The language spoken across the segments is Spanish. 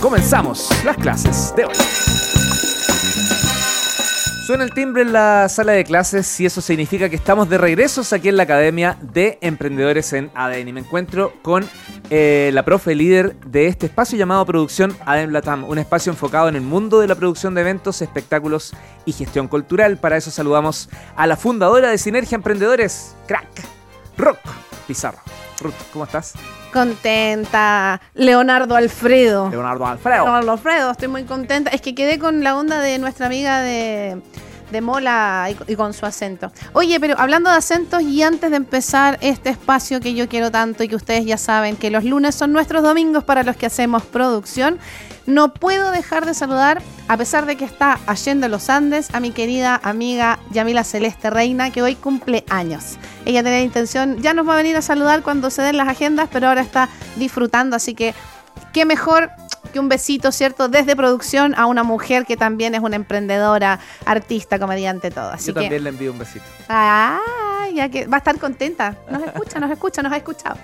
comenzamos las clases de hoy. Suena el timbre en la sala de clases y eso significa que estamos de regresos aquí en la Academia de Emprendedores en ADN. Y me encuentro con eh, la profe líder de este espacio llamado Producción ADN Latam, un espacio enfocado en el mundo de la producción de eventos, espectáculos y gestión cultural. Para eso saludamos a la fundadora de Sinergia Emprendedores, Crack, Rock Pizarro. Ruth, ¿cómo estás? Contenta. Leonardo Alfredo. Leonardo Alfredo. Leonardo Alfredo, estoy muy contenta. Es que quedé con la onda de nuestra amiga de, de Mola y, con su acento. Oye, pero hablando de acentos y antes de empezar este espacio que yo quiero tanto y que ustedes ya saben que los lunes son nuestros domingos para los que hacemos producción, no puedo dejar de saludar, a pesar de que está Allende los Andes, a mi querida amiga Yamila Celeste Reina, que hoy cumple años. Ella tenía intención, ya nos va a venir a saludar cuando se den las agendas, pero ahora está disfrutando, así que qué mejor que un besito, ¿cierto? Desde producción a una mujer que también es una emprendedora, artista, comediante, todo. Así Yo que, también le envío un besito. Ah, ya que va a estar contenta. Nos escucha, nos escucha, nos ha escuchado.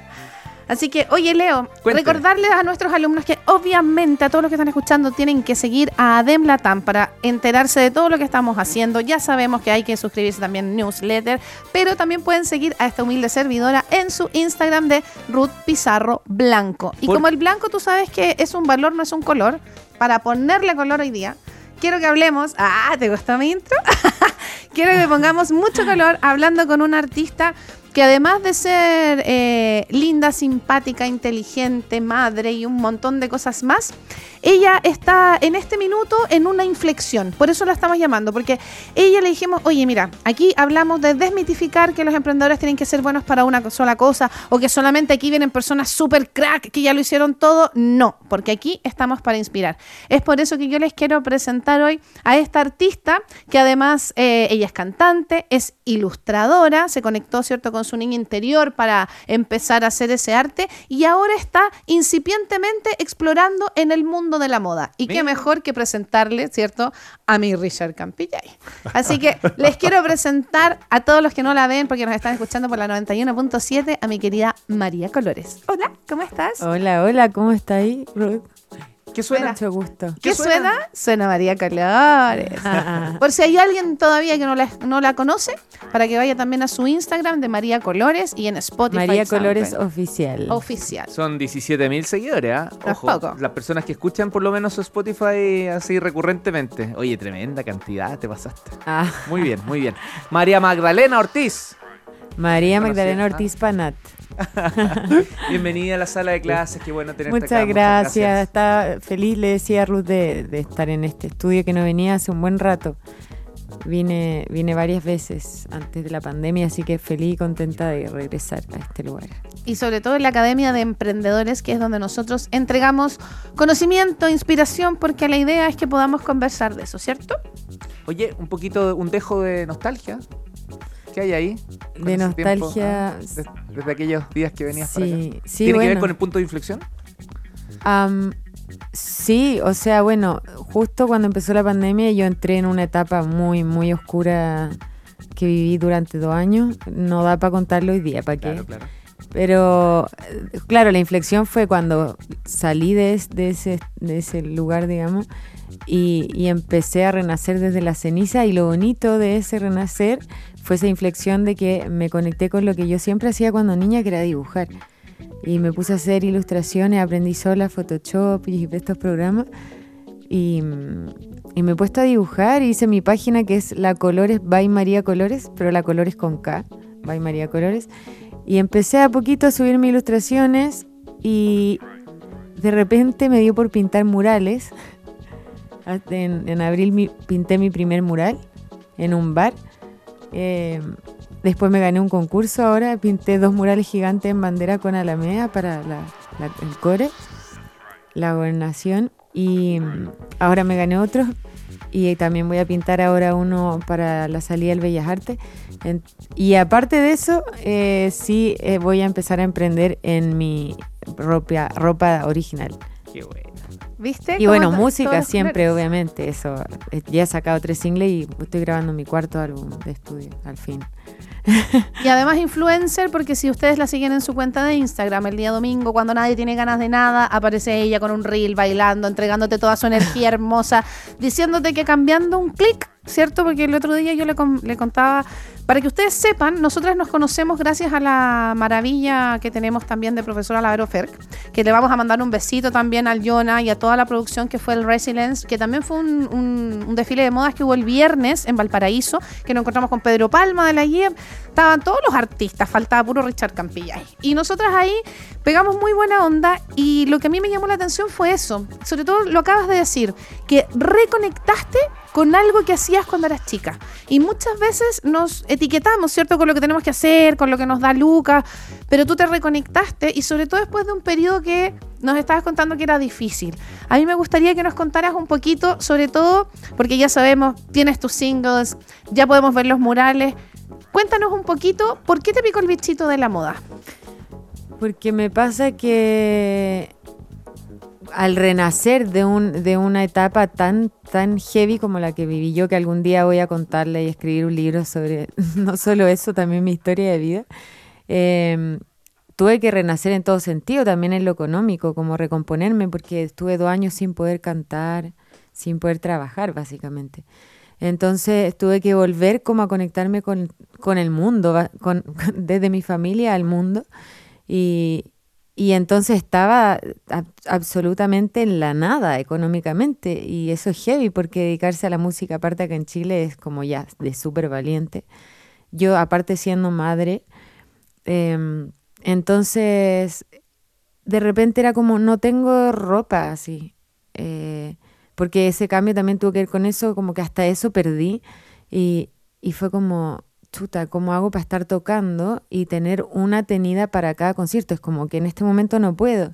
Así que, oye, Leo, recordarles a nuestros alumnos que obviamente a todos los que están escuchando tienen que seguir a Adem Latam para enterarse de todo lo que estamos haciendo. Ya sabemos que hay que suscribirse también newsletter, pero también pueden seguir a esta humilde servidora en su Instagram de Ruth Pizarro Blanco. Y Por- como el blanco tú sabes que es un valor, no es un color, para ponerle color hoy día, quiero que hablemos. Ah, ¿te gustó mi intro? quiero que pongamos mucho color hablando con una artista que además de ser eh, linda, simpática, inteligente, madre y un montón de cosas más, ella está en este minuto en una inflexión. Por eso la estamos llamando, porque ella le dijimos, oye, mira, aquí hablamos de desmitificar que los emprendedores tienen que ser buenos para una sola cosa o que solamente aquí vienen personas súper crack que ya lo hicieron todo. No, porque aquí estamos para inspirar. Es por eso que yo les quiero presentar hoy a esta artista que además eh, ella es cantante, es ilustradora, se conectó, ¿cierto?, con su niña interior para empezar a hacer ese arte y ahora está incipientemente explorando en el mundo de la moda. Y qué mejor que presentarle, ¿cierto?, a mi Richard Campillay. Así que les quiero presentar a todos los que no la ven porque nos están escuchando por la 91.7 a mi querida María Colores. Hola, ¿cómo estás? Hola, hola, ¿cómo está ahí, Ruth? ¿Qué suena? Mucho gusto. ¿Qué, ¿Qué suena? suena? suena? María Colores. Ah, Por si hay alguien todavía que no la, no la conoce, para que vaya también a su Instagram de María Colores y en Spotify. María Colores. Oficial. Oficial. Son 17.000 seguidores, ¿ah? Ojo, las personas que escuchan por lo menos su Spotify así recurrentemente. Oye, tremenda cantidad, te pasaste. Ah, Muy bien, muy bien. María Magdalena Ortiz. María Magdalena ah. Ortiz Panat. Bienvenida a la sala de clases, qué bueno tenerte Muchas acá. gracias. Está feliz, le decía a Ruth, de, de estar en este estudio que no venía hace un buen rato. Vine, vine varias veces antes de la pandemia, así que feliz y contenta de regresar a este lugar. Y sobre todo en la Academia de Emprendedores, que es donde nosotros entregamos conocimiento, inspiración, porque la idea es que podamos conversar de eso, ¿cierto? Oye, un poquito, un dejo de nostalgia. ¿Qué hay ahí? De tiempo, nostalgia, ah, des- desde aquellos días que venías para acá. Sí, sí, ¿Tiene que ver con el punto de inflexión? Am, sí, o sea, bueno, justo cuando empezó la pandemia yo entré en una etapa muy, muy oscura que viví durante dos años. No da para contarlo hoy día, ¿para qué? Claro, claro. Pero, claro, la inflexión fue cuando salí de, de ese, de ese lugar, digamos, y, y empecé a renacer desde la ceniza. Y lo bonito de ese renacer fue esa inflexión de que me conecté con lo que yo siempre hacía cuando niña, que era dibujar. Y me puse a hacer ilustraciones, aprendí sola Photoshop y estos programas. Y, y me he puesto a dibujar, hice mi página que es La Colores by María Colores, pero la Colores con K, by María Colores. Y empecé a poquito a subir mis ilustraciones y de repente me dio por pintar murales. En, en abril pinté mi primer mural en un bar. Eh, después me gané un concurso ahora, pinté dos murales gigantes en bandera con Alameda para la- la- el core, la gobernación. Y mm, ahora me gané otro. Y también voy a pintar ahora uno para la salida del Bellas Artes. Y aparte de eso, eh, sí eh, voy a empezar a emprender en mi ropa, ropa original. Qué buena. ¿Viste? Y bueno, música siempre, obviamente, eso. Eh, Ya he sacado tres singles y estoy grabando mi cuarto álbum de estudio, al fin. Y además influencer, porque si ustedes la siguen en su cuenta de Instagram el día domingo, cuando nadie tiene ganas de nada, aparece ella con un reel bailando, entregándote toda su energía hermosa, diciéndote que cambiando un clic, ¿cierto? Porque el otro día yo le, le contaba, para que ustedes sepan, nosotras nos conocemos gracias a la maravilla que tenemos también de profesora Lavero que le vamos a mandar un besito también al Jonah y a toda la producción que fue el Resilience, que también fue un, desfile de modas que hubo el viernes en Valparaíso, que nos encontramos con Pedro Palma de la guía. Estaban todos los artistas, faltaba puro Richard Campilla. ahí. Y nosotras ahí pegamos muy buena onda y lo que a mí me llamó la atención fue eso. Sobre todo lo acabas de decir, que reconectaste con algo que hacías cuando eras chica. Y muchas veces nos etiquetamos, ¿cierto? Con lo que tenemos que hacer, con lo que nos da Lucas, pero tú te reconectaste y sobre todo después de un periodo que nos estabas contando que era difícil. A mí me gustaría que nos contaras un poquito, sobre todo, porque ya sabemos, tienes tus singles, ya podemos ver los murales. Cuéntanos un poquito, ¿por qué te picó el bichito de la moda? Porque me pasa que al renacer de, un, de una etapa tan, tan heavy como la que viví yo, que algún día voy a contarle y escribir un libro sobre no solo eso, también mi historia de vida, eh, tuve que renacer en todo sentido, también en lo económico, como recomponerme, porque estuve dos años sin poder cantar, sin poder trabajar, básicamente. Entonces tuve que volver como a conectarme con, con el mundo, desde mi familia al mundo. Y, y entonces estaba ab- absolutamente en la nada económicamente. Y eso es heavy porque dedicarse a la música, aparte acá en Chile, es como ya de súper valiente. Yo, aparte siendo madre, em, entonces de repente era como, no tengo ropa así. eh, porque ese cambio también tuvo que ver con eso, como que hasta eso perdí. Y, y fue como, chuta, ¿cómo hago para estar tocando y tener una tenida para cada concierto? Es como que en este momento no puedo.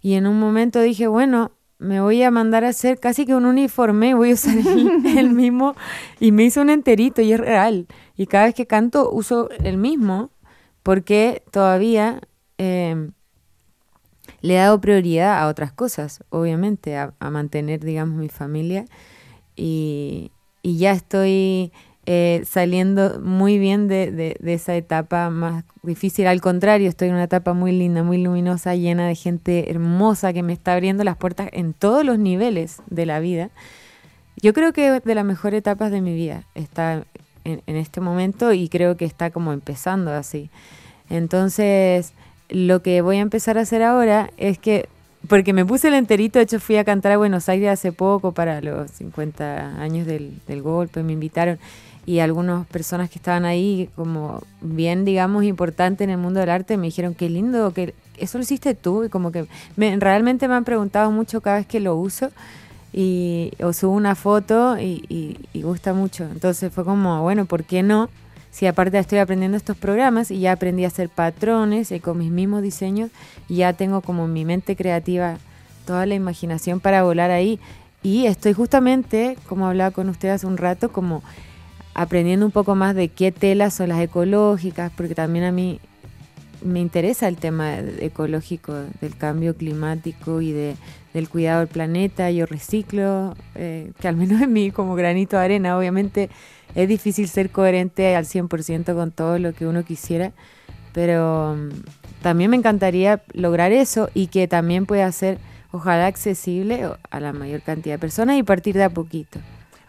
Y en un momento dije, bueno, me voy a mandar a hacer casi que un uniforme, voy a usar el, el mismo. Y me hice un enterito y es real. Y cada vez que canto uso el mismo porque todavía eh, le he dado prioridad a otras cosas, obviamente, a, a mantener, digamos, mi familia. Y, y ya estoy eh, saliendo muy bien de, de- de esa etapa más difícil. Al contrario, estoy en una etapa muy linda, muy luminosa, llena de gente hermosa que me está abriendo las puertas en todos los niveles de la vida. Yo creo que de las mejores etapas de mi vida está en, en este momento y creo que está como empezando así. Entonces, lo que voy a empezar a hacer ahora es que, porque me puse el enterito, de hecho fui a cantar a Buenos Aires hace poco para los 50 años del, del golpe, me invitaron y algunas personas que estaban ahí como bien, digamos, importantes en el mundo del arte me dijeron, qué lindo, que eso lo hiciste tú y como que me, realmente me han preguntado mucho cada vez que lo uso y o subo una foto y, y- y gusta mucho. Entonces fue como, bueno, ¿por qué no? Si aparte estoy aprendiendo estos programas y ya aprendí a hacer patrones y con mis mismos diseños y ya tengo como mi mente creativa toda la imaginación para volar ahí. Y estoy justamente, como hablaba con usted hace un rato, como aprendiendo un poco más de qué telas son las ecológicas, porque también a mí me interesa el tema ecológico del cambio climático y de, del cuidado del planeta. Yo reciclo, eh, que al menos en mí como granito de arena, obviamente es difícil ser coherente al 100% con todo lo que uno quisiera, pero mm, también me encantaría lograr eso y que también pueda ser, ojalá, accesible a la mayor cantidad de personas y partir de a poquito.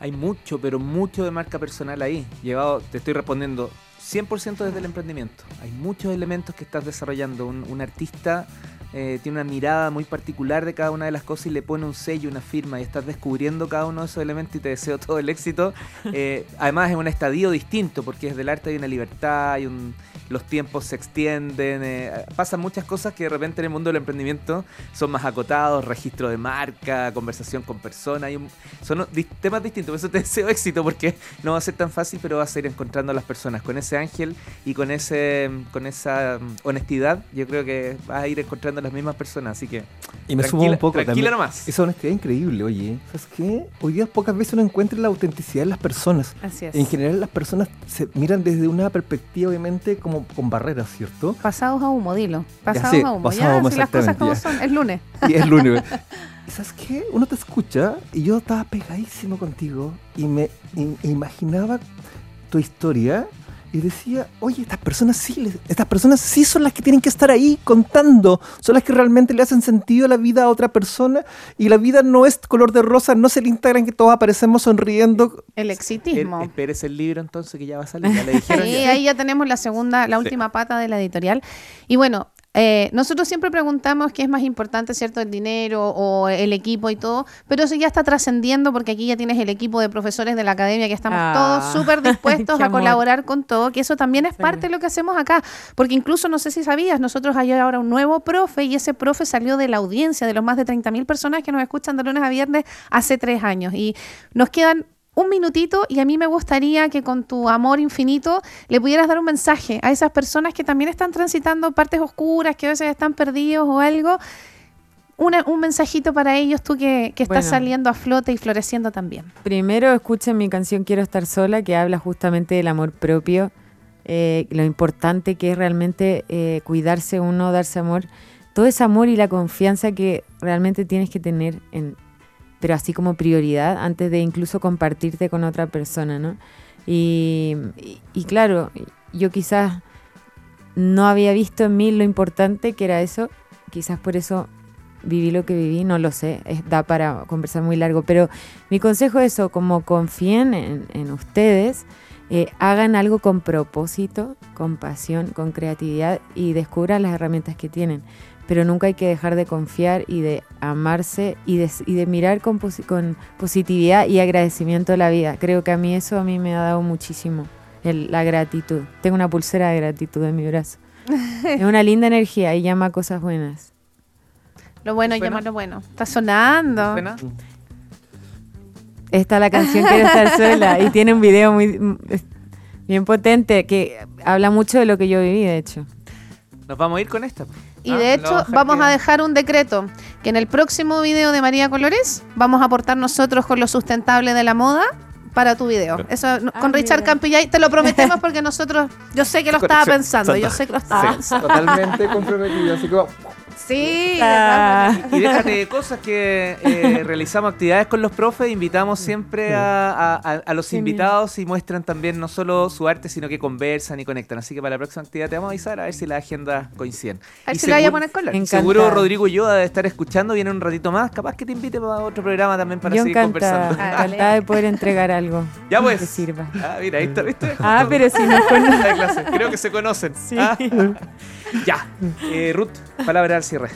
Hay mucho, pero mucho de marca personal ahí. Llevado, te estoy respondiendo 100% desde el emprendimiento. Hay muchos elementos que estás desarrollando. Un, un artista eh, tiene una mirada muy particular de cada una de las cosas y le pone un sello, una firma y estás descubriendo cada uno de esos elementos y te deseo todo el éxito. Eh, además es un estadio distinto porque desde el arte hay una libertad, hay un, los tiempos se extienden, eh, pasan muchas cosas que de repente en el mundo del emprendimiento son más acotados, registro de marca, conversación con personas, hay un- son di- temas distintos, por eso te deseo éxito porque no va a ser tan fácil, pero vas a ir encontrando a las personas con ese ángel y con ese con esa mm, honestidad, yo creo que vas a ir encontrando las mismas personas, así que Y me sumo Tranquila- un poco tranquila también. nomás. Esa honestidad increíble, oye. ¿Sabes qué? Hoy día pocas veces uno encuentra la autenticidad en las personas. Así es. En general las personas se miran desde una perspectiva, obviamente, como con barreras, ¿cierto? Pasados a humo, dilo. Pasados sí, a humo. pasados Ya, a humo, si las cosas como ya. son. Es lunes. Y es y ¿sabes qué? Uno te escucha y yo estaba pegadísimo contigo y me i- imaginaba tu historia y decía, oye, estas personas sí, les- estas personas sí son las que tienen que estar ahí contando, son las que realmente le hacen sentido a la vida a otra persona y la vida no es color de rosa, no es el Instagram que todos aparecemos sonriendo. El El- exitismo. Espérese el libro entonces que ya va a salir. Ya le dijeron. Sí, ya. ahí ya tenemos la segunda, la última pata de la editorial. Y bueno, eh, nosotros siempre preguntamos qué es más importante, ¿cierto? El dinero o el equipo y todo, pero eso ya está trascendiendo porque aquí ya tienes el equipo de profesores de la academia que estamos Ah, todos súper dispuestos a colaborar con todo, que eso también es parte de lo que hacemos acá, porque incluso no sé si sabías, nosotros hay ahora un nuevo profe y ese profe salió de la audiencia de los más de 30.000 personas que nos escuchan de lunes a viernes hace tres años y nos quedan un minutito y a mí me gustaría que con tu amor infinito le pudieras dar un mensaje a esas personas que también están transitando partes oscuras, que a veces están perdidos o algo. Una- un mensajito para ellos, tú que, que estás saliendo a flote y floreciendo también. Primero escuchen mi canción Quiero estar sola, que habla justamente del amor propio, eh, lo importante que es realmente eh, cuidarse uno, darse amor, todo ese amor y la confianza que realmente tienes que tener, en, pero así como prioridad, antes de incluso compartirte con otra persona, ¿no? Y, claro, yo quizás no había visto en mí lo importante que era eso, quizás por eso viví lo que viví, no lo sé, da para conversar muy largo, pero mi consejo es eso, como confíen en, en ustedes, eh, hagan algo con propósito, con pasión, con creatividad y descubran las herramientas que tienen. Pero nunca hay que dejar de confiar y de amarse y de, y de mirar con, posi- con positividad y agradecimiento a la vida. Creo que a mí eso a mí me ha dado muchísimo, el- la gratitud. Tengo una pulsera de gratitud en mi brazo. es una linda energía y llama a cosas buenas. Lo bueno llama lo bueno. Está sonando. Esta la canción Quiero estar sola y tiene un video muy bien potente que habla mucho de lo que yo viví, de hecho. Nos vamos a ir con esta. Y Ah, de hecho, vamos a dejar un decreto que en el próximo video de María Colores vamos a aportar nosotros con lo sustentable de la moda para tu video. Eso Ah, con Richard mira. Campillay te lo prometemos porque nosotros, yo sé que lo estaba pensando, yo sé que lo estaba Sí. pensando. Totalmente comprometido, así que Sí, Ah. Y déjate de cosas que eh, realizamos actividades con los profes, invitamos siempre a, a- los invitados y muestran también no solo su arte, sino que conversan y conectan. Así que para la próxima actividad te vamos a avisar a ver si las agendas coinciden. a ver Y si le vaya a seguro- poner color. Encantada. Seguro Rodrigo Yoda debe estar escuchando, viene un ratito más, capaz que te invite para otro programa también para yo seguir encantada, conversando. encantada de poder entregar algo Ya pues. que sirva. Ah, mira, ahí está, ¿viste? Ah, pero si no de clase. Creo que se conocen. Sí. Ah. Ya. Eh, Ruth, palabra al cierre.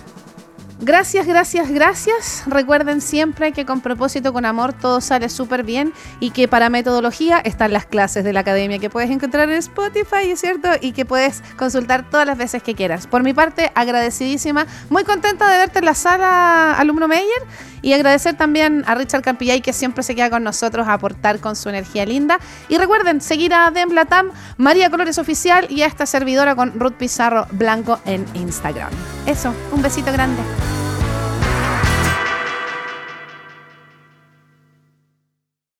Gracias, gracias, gracias. Recuerden siempre que con propósito, con amor, todo sale súper bien y que para metodología están las clases de la academia que puedes encontrar en Spotify, ¿es cierto? Y que puedes consultar todas las veces que quieras. Por mi parte, agradecidísima, muy contenta de verte en la sala, alumno Meyer, y agradecer también a Richard Campillay que siempre se queda con nosotros a aportar con su energía linda. Y recuerden seguir a Dem Latam, María Colores Oficial y a esta servidora con Ruth Pizarro Blanco en Instagram. Eso, un besito grande.